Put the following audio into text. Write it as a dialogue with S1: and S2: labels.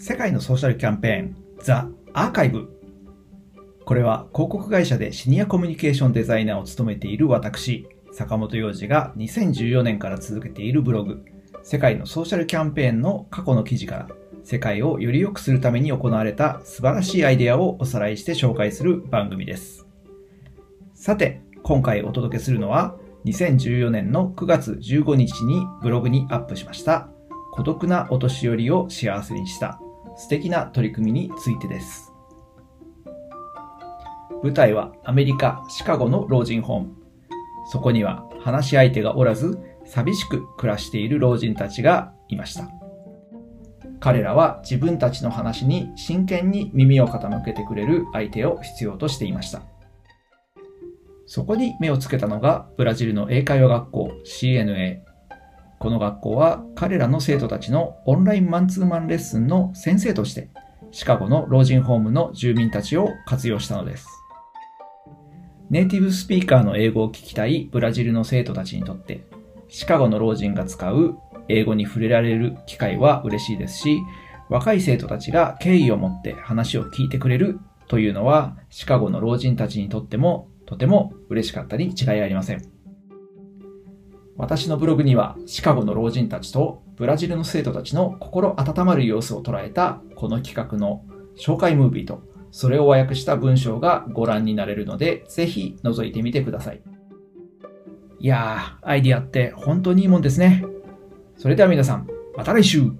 S1: 世界のソーシャルキャンペーンザ・アーカイブ。これは広告会社でシニアコミュニケーションデザイナーを務めている私坂本洋二が2014年から続けているブログ。世界のソーシャルキャンペーンの過去の記事から世界をより良くするために行われた素晴らしいアイデアをおさらいして紹介する番組です。さて今回お届けするのは2014年の9月15日にブログにアップしました孤独なお年寄りを幸せにした素敵な取り組みについてです。舞台はアメリカ・シカゴの老人ホーム。そこには話し相手がおらず寂しく暮らしている老人たちがいました。彼らは自分たちの話に真剣に耳を傾けてくれる相手を必要としていました。そこに目をつけたのがブラジルの英会話学校 CNA この学校は彼らの生徒たちのオンラインマンツーマンレッスンの先生としてシカゴの老人ホームの住民たちを活用したのです。ネイティブスピーカーの英語を聞きたいブラジルの生徒たちにとってシカゴの老人が使う英語に触れられる機会は嬉しいですし若い生徒たちが敬意を持って話を聞いてくれるというのはシカゴの老人たちにとってもとても嬉しかったに違いありません。私のブログにはシカゴの老人たちとブラジルの生徒たちの心温まる様子を捉えたこの企画の紹介ムービーとそれを和訳した文章がご覧になれるのでぜひ覗いてみてください。いやー、アイディアって本当にいいもんですね。それでは皆さん、また来週